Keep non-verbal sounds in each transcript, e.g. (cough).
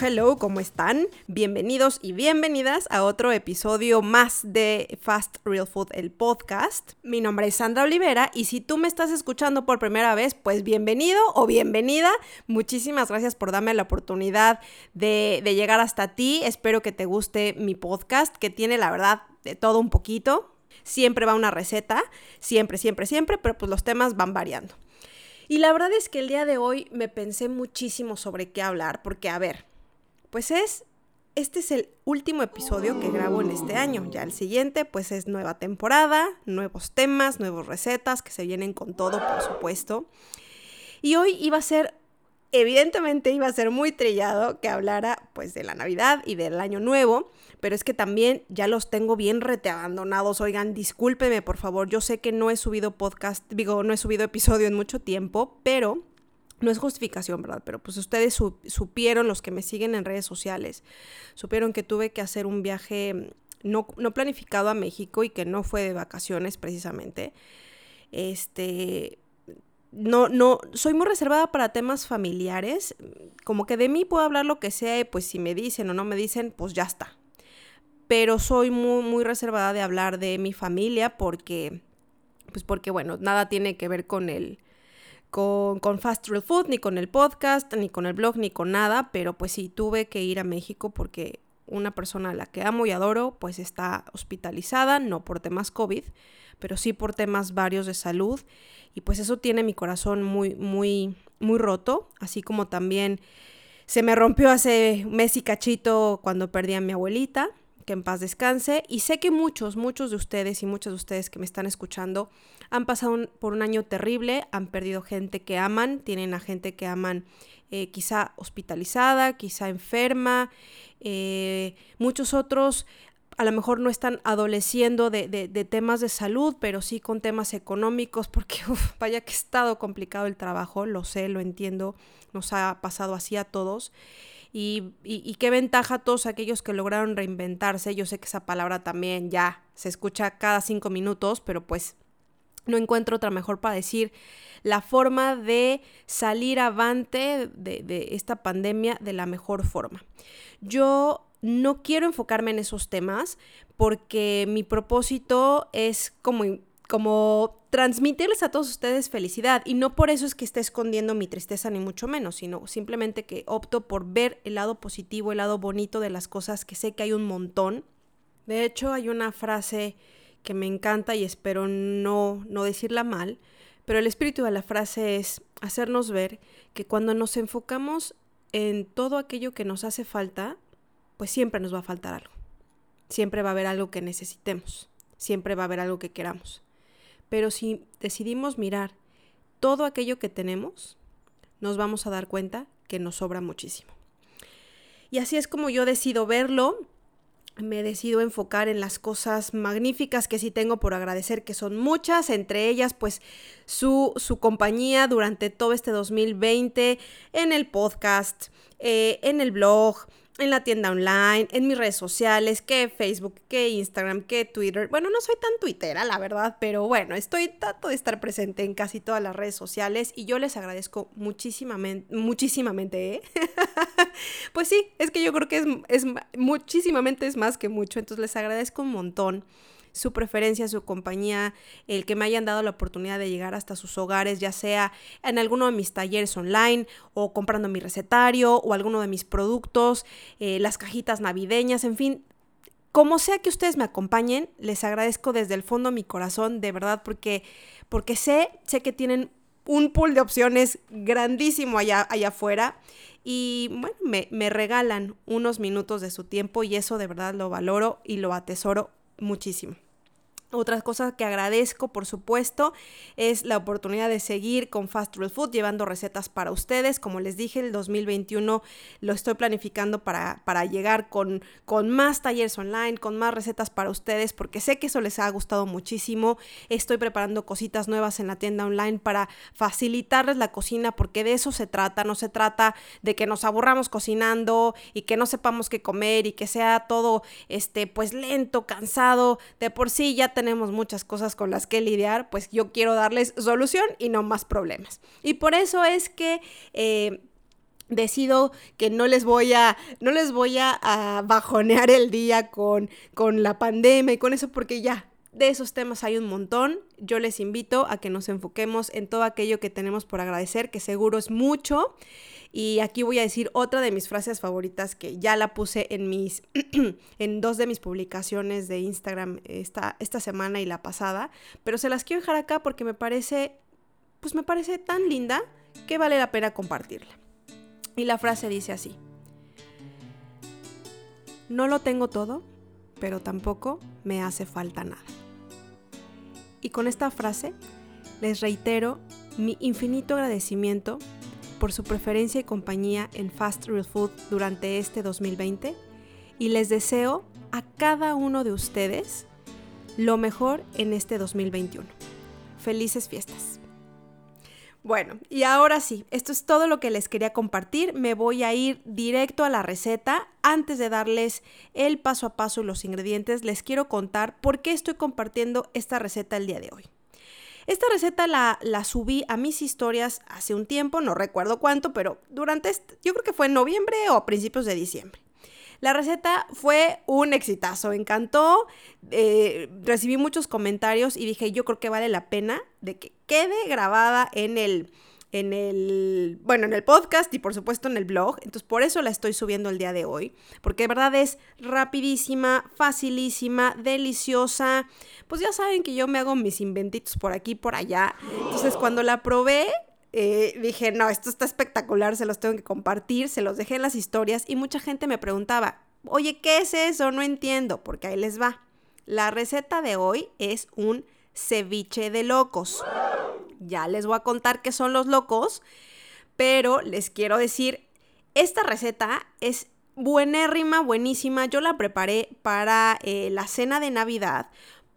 Hello, ¿cómo están? Bienvenidos y bienvenidas a otro episodio más de Fast Real Food, el podcast. Mi nombre es Sandra Olivera y si tú me estás escuchando por primera vez, pues bienvenido o bienvenida. Muchísimas gracias por darme la oportunidad de, de llegar hasta ti. Espero que te guste mi podcast, que tiene la verdad de todo un poquito. Siempre va una receta, siempre, siempre, siempre, pero pues los temas van variando. Y la verdad es que el día de hoy me pensé muchísimo sobre qué hablar, porque a ver, pues es, este es el último episodio que grabo en este año, ya el siguiente pues es nueva temporada, nuevos temas, nuevas recetas que se vienen con todo, por supuesto. Y hoy iba a ser evidentemente iba a ser muy trillado que hablara pues de la Navidad y del Año Nuevo, pero es que también ya los tengo bien rete abandonados. Oigan, discúlpeme por favor, yo sé que no he subido podcast, digo, no he subido episodio en mucho tiempo, pero no es justificación, ¿verdad? Pero pues ustedes supieron, los que me siguen en redes sociales, supieron que tuve que hacer un viaje no, no planificado a México y que no fue de vacaciones precisamente. Este, no, no, soy muy reservada para temas familiares, como que de mí puedo hablar lo que sea y pues si me dicen o no me dicen, pues ya está. Pero soy muy, muy reservada de hablar de mi familia porque, pues porque bueno, nada tiene que ver con el, con, con, Fast Real Food, ni con el podcast, ni con el blog, ni con nada, pero pues sí tuve que ir a México porque una persona a la que amo y adoro pues está hospitalizada, no por temas COVID, pero sí por temas varios de salud y pues eso tiene mi corazón muy, muy, muy roto, así como también se me rompió hace mes y cachito cuando perdí a mi abuelita, que en paz descanse, y sé que muchos, muchos de ustedes y muchos de ustedes que me están escuchando han pasado por un año terrible, han perdido gente que aman, tienen a gente que aman eh, quizá hospitalizada, quizá enferma, eh, muchos otros a lo mejor no están adoleciendo de, temas de salud, pero sí con temas económicos, porque (laughs) vaya que ha estado complicado el trabajo, lo sé, lo entiendo, nos ha pasado así a todos. Y, qué ventaja todos aquellos que lograron reinventarse. Yo sé que esa palabra también ya se escucha cada cinco minutos, pero pues no encuentro otra mejor para decir la forma de salir avante de esta pandemia de la mejor forma. Yo no quiero enfocarme en esos temas porque mi propósito es como, como transmitirles a todos ustedes felicidad y no por eso es que esté escondiendo mi tristeza ni mucho menos, sino simplemente que opto por ver el lado positivo, el lado bonito de las cosas que sé que hay un montón. De hecho, hay una frase que me encanta y espero no, no decirla mal, pero el espíritu de la frase es hacernos ver que cuando nos enfocamos en todo aquello que nos hace falta, pues siempre nos va a faltar algo. Siempre va a haber algo que necesitemos. Siempre va a haber algo que queramos. Pero si decidimos mirar todo aquello que tenemos, nos vamos a dar cuenta que nos sobra muchísimo. Y así es como yo decido verlo. Me decido enfocar en las cosas magníficas que sí tengo por agradecer, que son muchas, entre ellas pues su, su compañía durante todo este 2020, en el podcast, eh, en el blog, en la tienda online, en mis redes sociales, que Facebook, que Instagram, que Twitter. Bueno, no soy tan tuitera, la verdad, pero bueno, estoy trato de estar presente en casi todas las redes sociales y yo les agradezco muchísimamente, muchísimamente, ¿eh? (laughs) pues sí, es que yo creo que es, es muchísimamente es más que mucho, entonces les agradezco un montón su preferencia, su compañía, el que me hayan dado la oportunidad de llegar hasta sus hogares, ya sea en alguno de mis talleres online o comprando mi recetario o alguno de mis productos, eh, las cajitas navideñas, en fin. Como sea que ustedes me acompañen, les agradezco desde el fondo de mi corazón, de verdad, porque, porque sé, sé que tienen un pool de opciones grandísimo allá, allá afuera y bueno, me, me, regalan unos minutos de su tiempo y eso de verdad lo valoro y lo atesoro muchísimo. Otra cosa que agradezco, por supuesto, es la oportunidad de seguir con Fast Real Food llevando recetas para ustedes. Como les dije, el 2021 lo estoy planificando para, para llegar con, con más talleres online, con más recetas para ustedes, porque sé que eso les ha gustado muchísimo. Estoy preparando cositas nuevas en la tienda online para facilitarles la cocina, porque de eso se trata. No se trata de que nos aburramos cocinando y que no sepamos qué comer y que sea todo, este, pues lento, cansado. De por sí ya tenemos muchas cosas con las que lidiar, pues yo quiero darles solución y no más problemas. Y por eso es que... Eh, decido que no les voy a, no les voy a, bajonear el día con, con la pandemia y con eso porque ya, de esos temas hay un montón. Yo les invito a que nos enfoquemos en todo aquello que tenemos por agradecer, que seguro es mucho. Y aquí voy a decir otra de mis frases favoritas que ya la puse en mis (clears throat) en dos de mis publicaciones de Instagram esta, esta semana y la pasada, pero se las quiero dejar acá porque me parece pues me parece tan linda que vale la pena compartirla. Y la frase dice así: No lo tengo todo, pero tampoco me hace falta nada. Y con esta frase les reitero mi infinito agradecimiento por su preferencia y compañía en Fast Real Food durante este 2020 y les deseo a cada uno de ustedes lo mejor en este 2021. Felices fiestas. Bueno, y ahora sí, esto es todo lo que les quería compartir. Me voy a ir directo a la receta. Antes de darles el paso a paso y los ingredientes, les quiero contar por qué estoy compartiendo esta receta el día de hoy. Esta receta la, subí a mis historias hace un tiempo, no recuerdo cuánto, pero durante, yo creo que fue en noviembre o principios de diciembre. La receta fue un exitazo, encantó, eh, recibí muchos comentarios y dije, yo creo que vale la pena de que quede grabada en el, en el, bueno, en el podcast y por supuesto en el blog. Entonces por eso la estoy subiendo el día de hoy, porque de verdad es rapidísima, facilísima, deliciosa. Pues ya saben que yo me hago mis inventitos por aquí, por allá. Entonces cuando la probé, eh, dije, no, esto está espectacular, se los tengo que compartir, se los dejé en las historias y mucha gente me preguntaba, oye, ¿qué es eso? No entiendo, porque ahí les va. La receta de hoy es un ceviche de locos. Ya les voy a contar qué son los locos, pero les quiero decir, esta receta es buenérrima, buenísima. Yo la preparé para eh, la cena de Navidad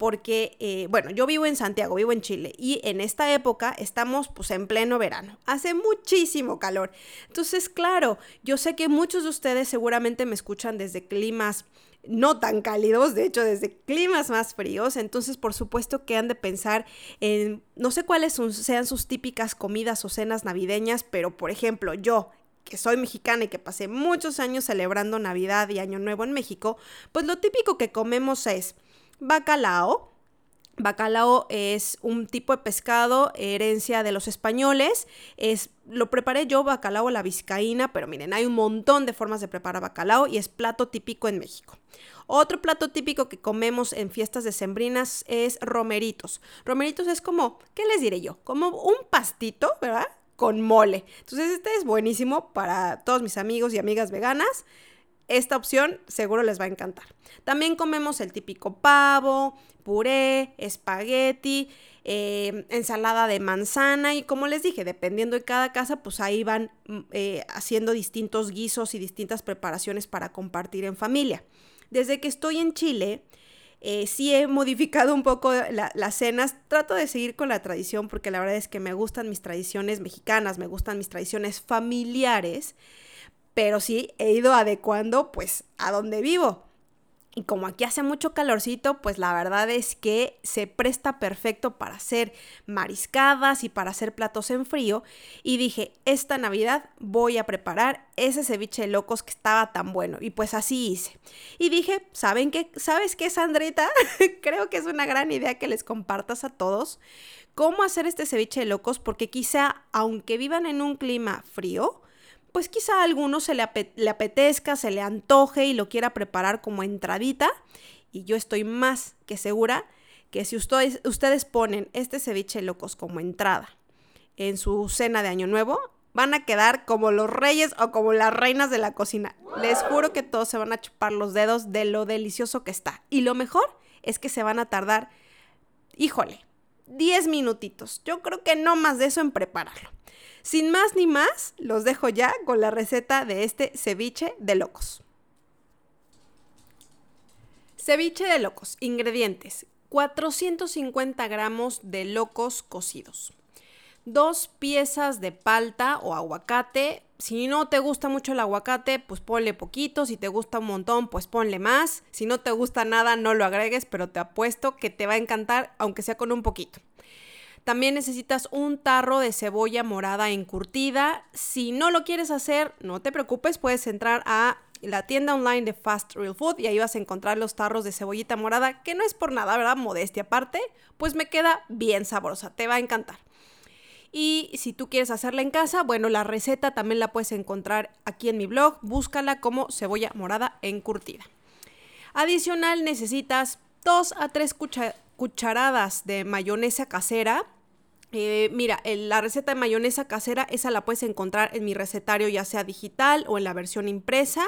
porque, eh, bueno, yo vivo en Santiago, vivo en Chile, y en esta época estamos pues en pleno verano, hace muchísimo calor. Entonces, claro, yo sé que muchos de ustedes seguramente me escuchan desde climas no tan cálidos, de hecho desde climas más fríos, entonces por supuesto que han de pensar en, no sé cuáles sean sus típicas comidas o cenas navideñas, pero por ejemplo yo que soy mexicana y que pasé muchos años celebrando Navidad y Año Nuevo en México, pues lo típico que comemos es bacalao. Bacalao es un tipo de pescado, herencia de los españoles. Es, lo preparé yo, bacalao a la vizcaína, pero miren, hay un montón de formas de preparar bacalao y es plato típico en México. Otro plato típico que comemos en fiestas decembrinas es romeritos. Romeritos es como, ¿qué les diré yo? Como un pastito, ¿verdad? Con mole. Entonces este es buenísimo para todos mis amigos y amigas veganas. Esta opción seguro les va a encantar. También comemos el típico pavo, puré, espagueti, eh, ensalada de manzana y como les dije, dependiendo de cada casa, pues ahí van mm, eh, haciendo distintos guisos y distintas preparaciones para compartir en familia. Desde que estoy en Chile, eh, sí he modificado un poco las cenas. Trato de seguir con la tradición porque la verdad es que me gustan mis tradiciones mexicanas, me gustan mis tradiciones familiares pero sí he ido adecuando pues a donde vivo. Y como aquí hace mucho calorcito, pues la verdad es que se presta perfecto para hacer mariscadas y para hacer platos en frío. Y dije, esta Navidad voy a preparar ese ceviche de locos que estaba tan bueno. Y pues así hice. Y dije, ¿saben qué? ¿Sabes qué, Sandrita? (laughs) Creo que es una gran idea que les compartas a todos cómo hacer este ceviche de locos, porque quizá, aunque vivan en un clima frío, pues quizá a alguno se le, apetezca, se le antoje y lo quiera preparar como entradita. Y yo estoy más que segura que si ustedes, ustedes ponen este ceviche locos como entrada en su cena de Año Nuevo, van a quedar como los reyes o como las reinas de la cocina. Les juro que todos se van a chupar los dedos de lo delicioso que está. Y lo mejor es que se van a tardar, híjole, 10 minutitos. Yo creo que no más de eso en prepararlo. Sin más ni más, los dejo ya con la receta de este ceviche de locos. Ceviche de locos. Ingredientes. 450 gramos de locos cocidos. Dos piezas de palta o aguacate. Si no te gusta mucho el aguacate, pues ponle poquito. Si te gusta un montón, pues ponle más. Si no te gusta nada, no lo agregues, pero te apuesto que te va a encantar, aunque sea con un poquito. También necesitas un tarro de cebolla morada encurtida. Si no lo quieres hacer, no te preocupes, puedes entrar a la tienda online de Fast Real Food y ahí vas a encontrar los tarros de cebollita morada, que no es por nada, ¿verdad? Modestia aparte, pues me queda bien sabrosa, te va a encantar. Y si tú quieres hacerla en casa, bueno, la receta también la puedes encontrar aquí en mi blog, búscala como cebolla morada encurtida. Adicional necesitas 2 a 3 cucharadas de mayonesa casera. Eh, mira, la receta de mayonesa casera, esa la puedes encontrar en mi recetario, ya sea digital o en la versión impresa.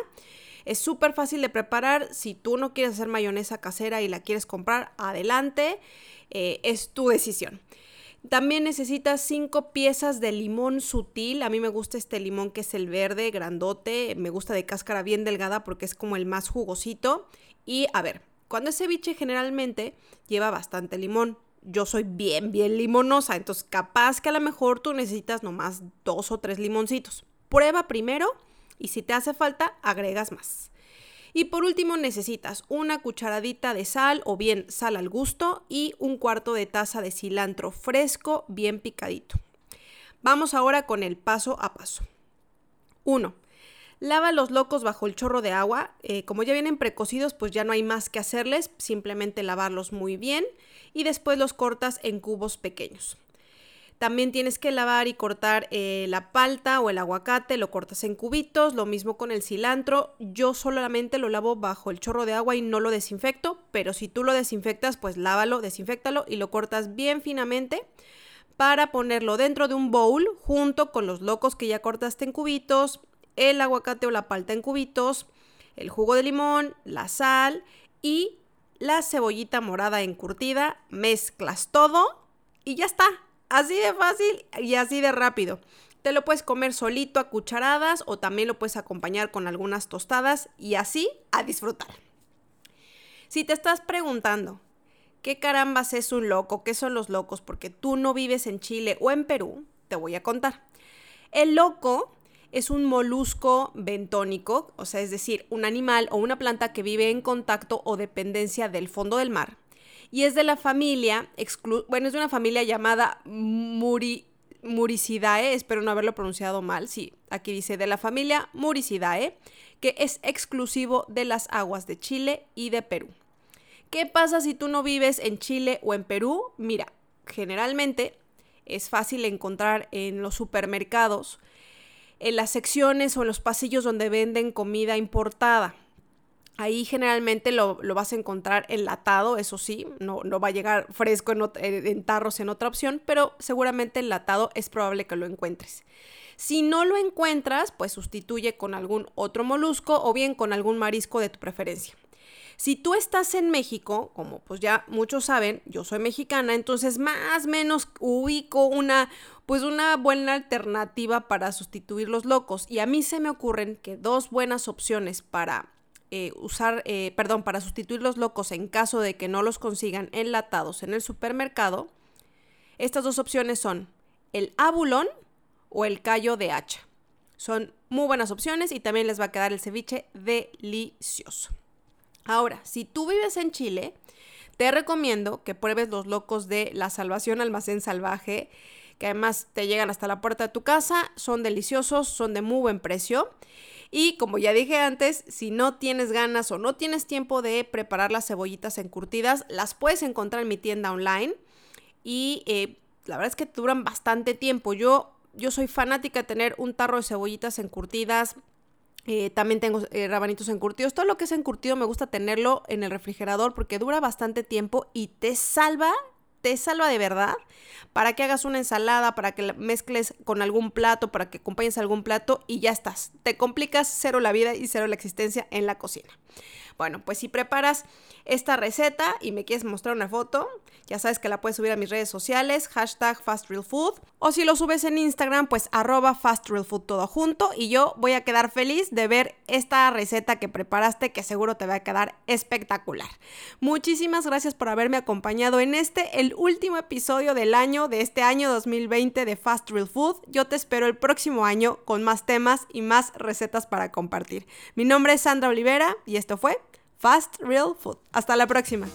Es súper fácil de preparar. Si tú no quieres hacer mayonesa casera y la quieres comprar, adelante. Eh, es tu decisión. También necesitas cinco piezas de limón sutil. A mí me gusta este limón que es el verde, grandote. Me gusta de cáscara bien delgada porque es como el más jugosito. Y a ver, cuando es ceviche generalmente lleva bastante limón. Yo soy bien, bien limonosa, entonces capaz que a lo mejor tú necesitas nomás dos o tres limoncitos. Prueba primero y si te hace falta, agregas más. Y por último necesitas una cucharadita de sal o bien sal al gusto y un cuarto de taza de cilantro fresco bien picadito. Vamos ahora con el paso a paso. 1. Lava los locos bajo el chorro de agua. Eh, como ya vienen precocidos, pues ya no hay más que hacerles, simplemente lavarlos muy bien y después los cortas en cubos pequeños. También tienes que lavar y cortar eh, la palta o el aguacate, lo cortas en cubitos, lo mismo con el cilantro. Yo solamente lo lavo bajo el chorro de agua y no lo desinfecto, pero si tú lo desinfectas, pues lávalo, desinfectalo y lo cortas bien finamente para ponerlo dentro de un bowl junto con los locos que ya cortaste en cubitos, el aguacate o la palta en cubitos, el jugo de limón, la sal y la cebollita morada encurtida. Mezclas todo y ya está. Así de fácil y así de rápido. Te lo puedes comer solito a cucharadas o también lo puedes acompañar con algunas tostadas y así a disfrutar. Si te estás preguntando, ¿qué carambas es un loco? ¿Qué son los locos? Porque tú no vives en Chile o en Perú, te voy a contar. El loco es un molusco bentónico, o sea, es decir, un animal o una planta que vive en contacto o dependencia del fondo del mar y es de la familia, bueno, es de una familia llamada Muri Muricidae, espero no haberlo pronunciado mal, sí, aquí dice de la familia Muricidae, que es exclusivo de las aguas de Chile y de Perú. ¿Qué pasa si tú no vives en Chile o en Perú? Mira, generalmente es fácil encontrar en los supermercados, en las secciones o en los pasillos donde venden comida importada. Ahí generalmente lo, vas a encontrar enlatado, eso sí, no, no va a llegar fresco en, en, tarros en otra opción, pero seguramente enlatado es probable que lo encuentres. Si no lo encuentras, pues sustituye con algún otro molusco o bien con algún marisco de tu preferencia. Si tú estás en México, como pues ya muchos saben, yo soy mexicana, entonces más o menos ubico una pues una buena alternativa para sustituir los locos y a mí se me ocurren que dos buenas opciones para eh, usar, eh, perdón, para sustituir los locos en caso de que no los consigan enlatados en el supermercado, estas dos opciones son el abulón o el callo de hacha. Son muy buenas opciones y también les va a quedar el ceviche delicioso. Ahora, si tú vives en Chile, te recomiendo que pruebes los locos de la Salvación Almacén Salvaje, que además te llegan hasta la puerta de tu casa, son deliciosos, son de muy buen precio. Y como ya dije antes, si no tienes ganas o no tienes tiempo de preparar las cebollitas encurtidas, las puedes encontrar en mi tienda online. Y eh, la verdad es que duran bastante tiempo. Yo, yo soy fanática de tener un tarro de cebollitas encurtidas. Eh, también tengo eh, rabanitos encurtidos. Todo lo que es encurtido me gusta tenerlo en el refrigerador porque dura bastante tiempo y te salva te salva de verdad para que hagas una ensalada, para que la mezcles con algún plato, para que acompañes algún plato y ya estás. Te complicas cero la vida y cero la existencia en la cocina. Bueno, pues si preparas esta receta y me quieres mostrar una foto, ya sabes que la puedes subir a mis redes sociales, hashtag FastRealFood, o si lo subes en Instagram, pues arroba FastRealFood todo junto y yo voy a quedar feliz de ver esta receta que preparaste que seguro te va a quedar espectacular. Muchísimas gracias por haberme acompañado en este, último episodio del año, de este año 2020 de Fast Real Food. Yo te espero el próximo año con más temas y más recetas para compartir. Mi nombre es Sandra Olivera y esto fue Fast Real Food. Hasta la próxima.